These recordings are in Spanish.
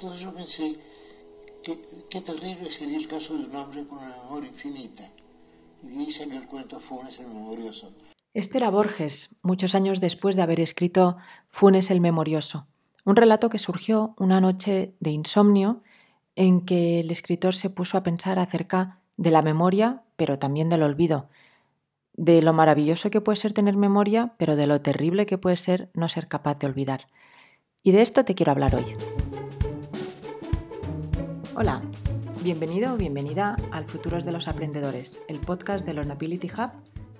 Entonces yo pensé, qué, qué terrible sería el caso de un hombre con una memoria infinita. Y ahí salió el cuento Funes el Memorioso. Este era Borges, muchos años después de haber escrito Funes el Memorioso, un relato que surgió una noche de insomnio en que el escritor se puso a pensar acerca de la memoria, pero también del olvido, de lo maravilloso que puede ser tener memoria, pero de lo terrible que puede ser no ser capaz de olvidar. Y de esto te quiero hablar hoy. Hola, bienvenido o bienvenida al Futuros de los Aprendedores, el podcast de Learnability Hub,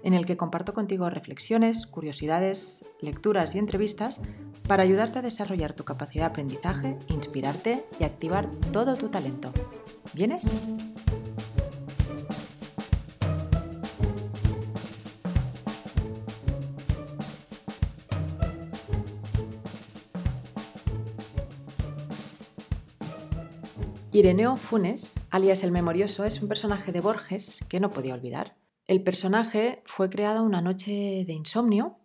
en el que comparto contigo reflexiones, curiosidades, lecturas y entrevistas para ayudarte a desarrollar tu capacidad de aprendizaje, inspirarte y activar todo tu talento. ¿Vienes? Ireneo Funes, alias el Memorioso, es un personaje de Borges que no podía olvidar. El personaje fue creado una noche de insomnio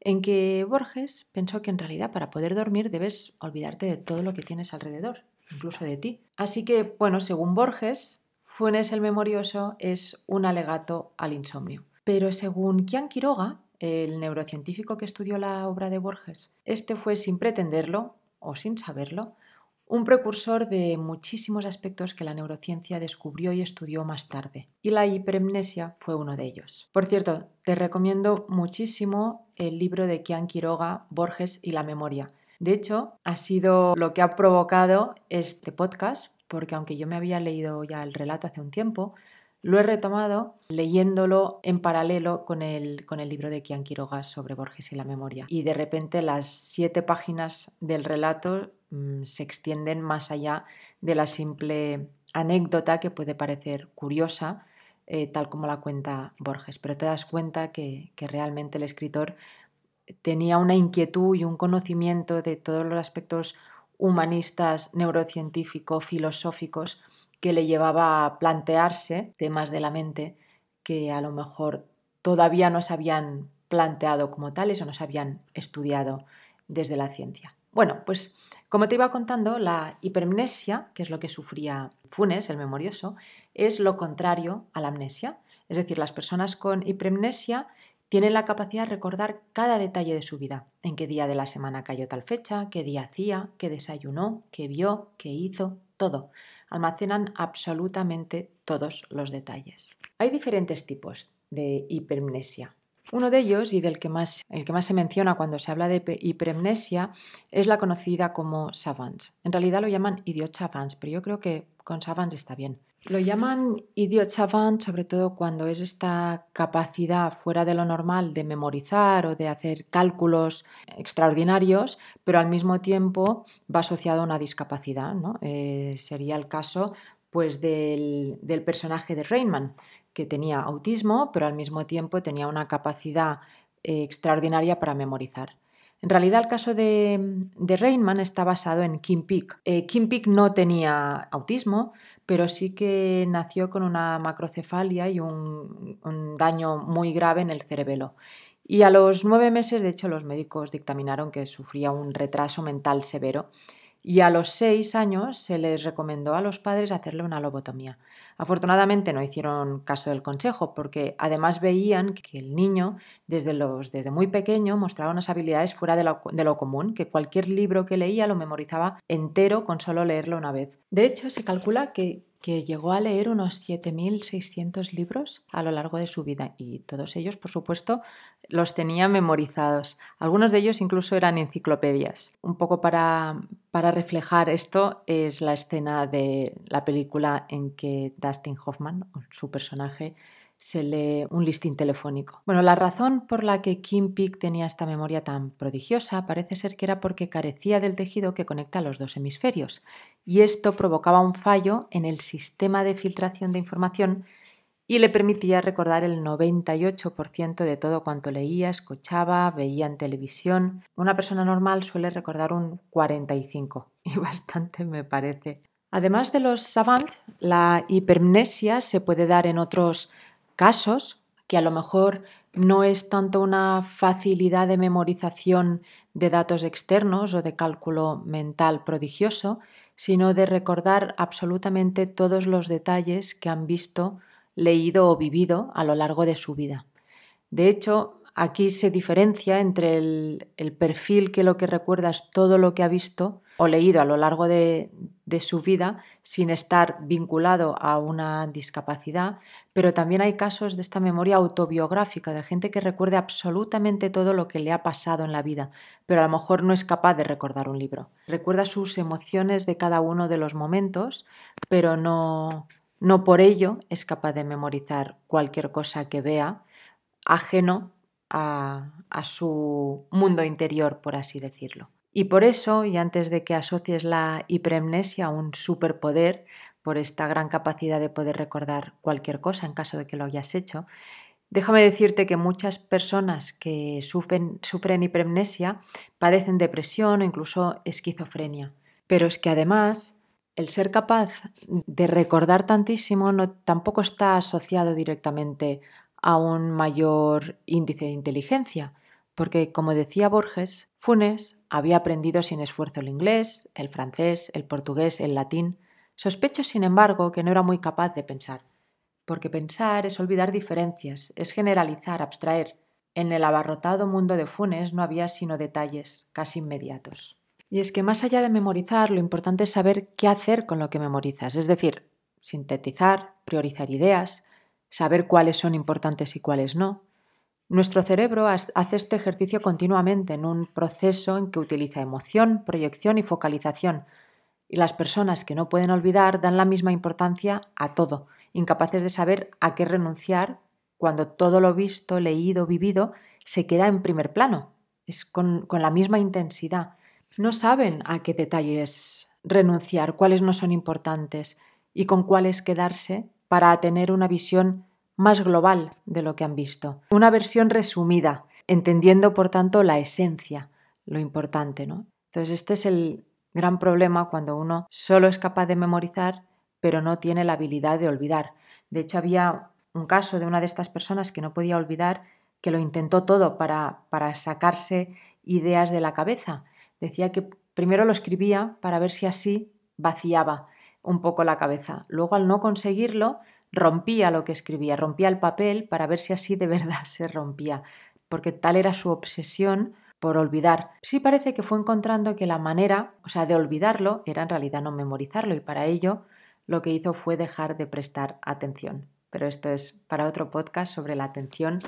en que Borges pensó que en realidad para poder dormir debes olvidarte de todo lo que tienes alrededor, incluso de ti. Así que, bueno, según Borges, Funes el Memorioso es un alegato al insomnio. Pero según Kian Quiroga, el neurocientífico que estudió la obra de Borges, este fue sin pretenderlo o sin saberlo un precursor de muchísimos aspectos que la neurociencia descubrió y estudió más tarde. Y la hipermnesia fue uno de ellos. Por cierto, te recomiendo muchísimo el libro de Kian Quiroga, Borges y la memoria. De hecho, ha sido lo que ha provocado este podcast, porque aunque yo me había leído ya el relato hace un tiempo, lo he retomado leyéndolo en paralelo con el, con el libro de Kian Quiroga sobre Borges y la memoria. Y de repente las siete páginas del relato Mm, se extienden más allá de la simple anécdota que puede parecer curiosa, eh, tal como la cuenta Borges, pero te das cuenta que, que realmente el escritor tenía una inquietud y un conocimiento de todos los aspectos humanistas, neurocientíficos, filosóficos, que le llevaba a plantearse temas de la mente que a lo mejor todavía no se habían planteado como tales o no se habían estudiado desde la ciencia. Bueno, pues como te iba contando, la hipermnesia, que es lo que sufría Funes, el memorioso, es lo contrario a la amnesia. Es decir, las personas con hipermnesia tienen la capacidad de recordar cada detalle de su vida, en qué día de la semana cayó tal fecha, qué día hacía, qué desayunó, qué vio, qué hizo, todo. Almacenan absolutamente todos los detalles. Hay diferentes tipos de hipermnesia. Uno de ellos, y del que más, el que más se menciona cuando se habla de hiperemnesia, es la conocida como savants. En realidad lo llaman idiot savants, pero yo creo que con savants está bien. Lo llaman idiot savant sobre todo cuando es esta capacidad fuera de lo normal de memorizar o de hacer cálculos extraordinarios, pero al mismo tiempo va asociado a una discapacidad. ¿no? Eh, sería el caso pues del, del personaje de Rainman, que tenía autismo, pero al mismo tiempo tenía una capacidad eh, extraordinaria para memorizar. En realidad el caso de, de está basado en Kim Peek. Eh, Kim Peek no tenía autismo, pero sí que nació con una macrocefalia y un daño muy grave en el cerebelo. Y a los nueve meses, de hecho, los médicos dictaminaron que sufría un retraso mental severo y a los seis años se les recomendó a los padres hacerle una lobotomía. Afortunadamente no hicieron caso del consejo porque además veían que el niño desde, los, desde muy pequeño mostraba unas habilidades fuera de lo, de lo común, que cualquier libro que leía lo memorizaba entero con solo leerlo una vez. De hecho, se calcula que que llegó a leer unos 7.600 libros a lo largo de su vida y todos ellos, por supuesto, los tenía memorizados. Algunos de ellos incluso eran enciclopedias. Un poco para, para reflejar esto es la escena de la película en que Dustin Hoffman, su personaje, se lee un listín telefónico. Bueno, la razón por la que Kim Peek tenía esta memoria tan prodigiosa parece ser que era porque carecía del tejido que conecta los dos hemisferios, y esto provocaba un fallo en el sistema de filtración de información y le permitía recordar el 98% de todo cuanto leía, escuchaba, veía en televisión. Una persona normal suele recordar un 45 y bastante me parece. Además de los savants, la hipermnesia se puede dar en otros casos que a lo mejor no es tanto una facilidad de memorización de datos externos o de cálculo mental prodigioso, sino de recordar absolutamente todos los detalles que han visto, leído o vivido a lo largo de su vida. De hecho, aquí se diferencia entre el, perfil que lo que recuerda es todo lo que ha visto o leído a lo largo de, de su vida sin estar vinculado a una discapacidad, pero también hay casos de esta memoria autobiográfica, de gente que recuerde absolutamente todo lo que le ha pasado en la vida, pero a lo mejor no es capaz de recordar un libro. Recuerda sus emociones de cada uno de los momentos, pero no, no por ello es capaz de memorizar cualquier cosa que vea ajeno a, su mundo interior, por así decirlo. Y por eso, y antes de que asocies la hiperemnesia a un superpoder, por esta gran capacidad de poder recordar cualquier cosa en caso de que lo hayas hecho, déjame decirte que muchas personas que sufren, sufren hiperemnesia padecen depresión o incluso esquizofrenia. Pero es que además el ser capaz de recordar tantísimo no, tampoco está asociado directamente a un mayor índice de inteligencia, porque, como decía Borges, Funes había aprendido sin esfuerzo el inglés, el francés, el portugués, el latín. Sospecho, sin embargo, que no era muy capaz de pensar, porque pensar es olvidar diferencias, es generalizar, abstraer. En el abarrotado mundo de Funes no había sino detalles, casi inmediatos. Y es que más allá de memorizar, lo importante es saber qué hacer con lo que memorizas, es decir, sintetizar, priorizar ideas, saber cuáles son importantes y cuáles no, nuestro cerebro hace este ejercicio continuamente en un proceso en que utiliza emoción, proyección y focalización. Y las personas que no pueden olvidar dan la misma importancia a todo, incapaces de saber a qué renunciar cuando todo lo visto, leído, vivido se queda en primer plano. Es con, con la misma intensidad. No saben a qué detalles renunciar, cuáles no son importantes y con cuáles quedarse para tener una visión más global de lo que han visto. Una versión resumida, entendiendo por tanto la esencia, lo importante, ¿no? Entonces este es el gran problema cuando uno solo es capaz de memorizar pero no tiene la habilidad de olvidar. De hecho había un caso de una de estas personas que no podía olvidar que lo intentó todo para, para sacarse ideas de la cabeza. Decía que primero lo escribía para ver si así vaciaba un poco la cabeza. Luego al no conseguirlo rompía lo que escribía, rompía el papel para ver si así de verdad se rompía, porque tal era su obsesión por olvidar. Sí parece que fue encontrando que la manera, o sea, de olvidarlo era en realidad no memorizarlo y para ello lo que hizo fue dejar de prestar atención. Pero esto es para otro podcast sobre la atención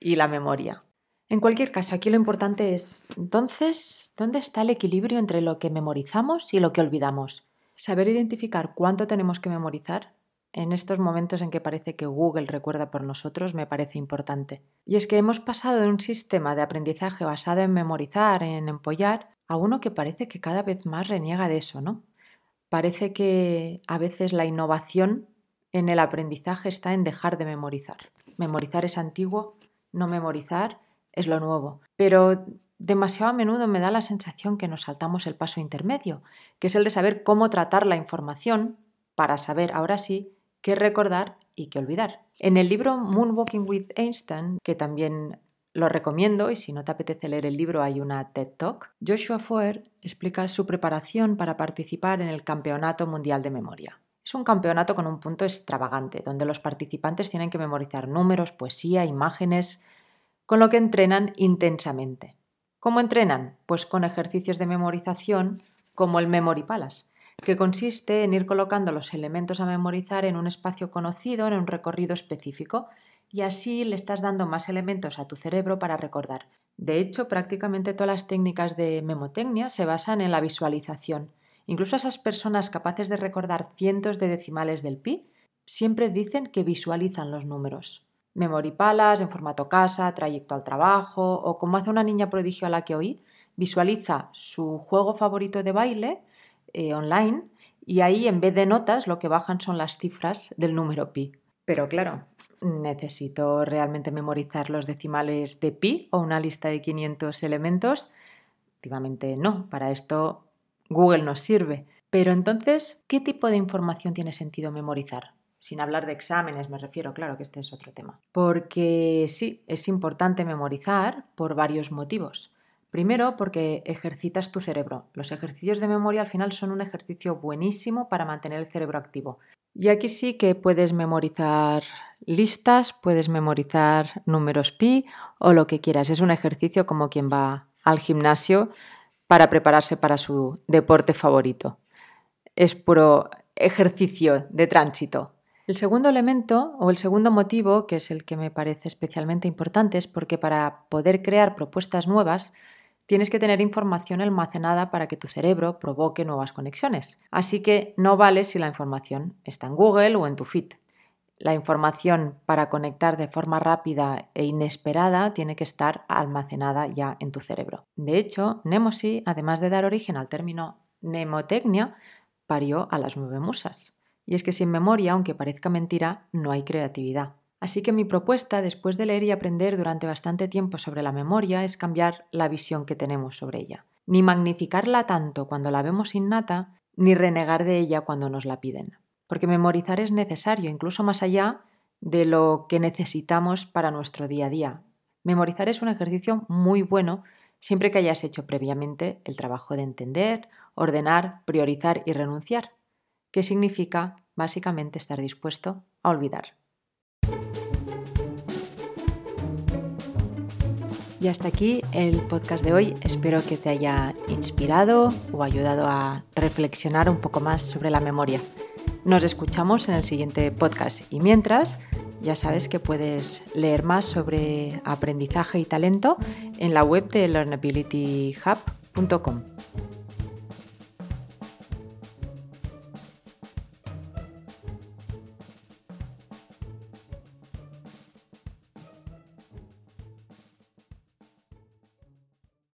y la memoria. En cualquier caso, aquí lo importante es, entonces, ¿dónde está el equilibrio entre lo que memorizamos y lo que olvidamos? Saber identificar cuánto tenemos que memorizar en estos momentos en que parece que Google recuerda por nosotros me parece importante. Y es que hemos pasado de un sistema de aprendizaje basado en memorizar, en empollar, a uno que parece que cada vez más reniega de eso, ¿no? Parece que a veces la innovación en el aprendizaje está en dejar de memorizar. Memorizar es antiguo, no memorizar es lo nuevo. Pero demasiado a menudo me da la sensación que nos saltamos el paso intermedio, que es el de saber cómo tratar la información para saber ahora sí qué recordar y qué olvidar. En el libro Moonwalking with Einstein, que también lo recomiendo y si no te apetece leer el libro hay una TED Talk, Joshua Foer explica su preparación para participar en el Campeonato Mundial de Memoria. Es un campeonato con un punto extravagante, donde los participantes tienen que memorizar números, poesía, imágenes, con lo que entrenan intensamente. ¿Cómo entrenan? Pues con ejercicios de memorización como el Memory Palace, que consiste en ir colocando los elementos a memorizar en un espacio conocido, en un recorrido específico, y así le estás dando más elementos a tu cerebro para recordar. De hecho, prácticamente todas las técnicas de memotecnia se basan en la visualización. Incluso esas personas capaces de recordar cientos de decimales del pi siempre dicen que visualizan los números. Memory Palace en formato casa, trayecto al trabajo o como hace una niña prodigio a la que oí, visualiza su juego favorito de baile eh, online y ahí en vez de notas lo que bajan son las cifras del número pi. Pero claro, necesito realmente memorizar los decimales de pi o una lista de 500 elementos. Efectivamente no, para esto Google nos sirve. Pero entonces, ¿qué tipo de información tiene sentido memorizar? Sin hablar de exámenes, me refiero, claro que este es otro tema. Porque sí, es importante memorizar por varios motivos. Primero porque ejercitas tu cerebro. Los ejercicios de memoria al final son un ejercicio buenísimo para mantener el cerebro activo. Y aquí sí que puedes memorizar listas, puedes memorizar números pi o lo que quieras. Es un ejercicio como quien va al gimnasio para prepararse para su deporte favorito. Es puro ejercicio de tránsito. El segundo elemento o el segundo motivo, que es el que me parece especialmente importante, es porque para poder crear propuestas nuevas tienes que tener información almacenada para que tu cerebro provoque nuevas conexiones. Así que no vale si la información está en Google o en tu feed. La información para conectar de forma rápida e inesperada tiene que estar almacenada ya en tu cerebro. De hecho, Nemosi, además de dar origen al término mnemotecnia, parió a las nueve musas. Y es que sin memoria, aunque parezca mentira, no hay creatividad. Así que mi propuesta, después de leer y aprender durante bastante tiempo sobre la memoria, es cambiar la visión que tenemos sobre ella. Ni magnificarla tanto cuando la vemos innata, ni renegar de ella cuando nos la piden. Porque memorizar es necesario, incluso más allá de lo que necesitamos para nuestro día a día. Memorizar es un ejercicio muy bueno siempre que hayas hecho previamente el trabajo de entender, ordenar, priorizar y renunciar, que significa básicamente estar dispuesto a olvidar. Y hasta aquí el podcast de hoy. Espero que te haya inspirado o ayudado a reflexionar un poco más sobre la memoria. Nos escuchamos en el siguiente podcast y mientras ya sabes que puedes leer más sobre aprendizaje y talento en la web de learnabilityhub.com.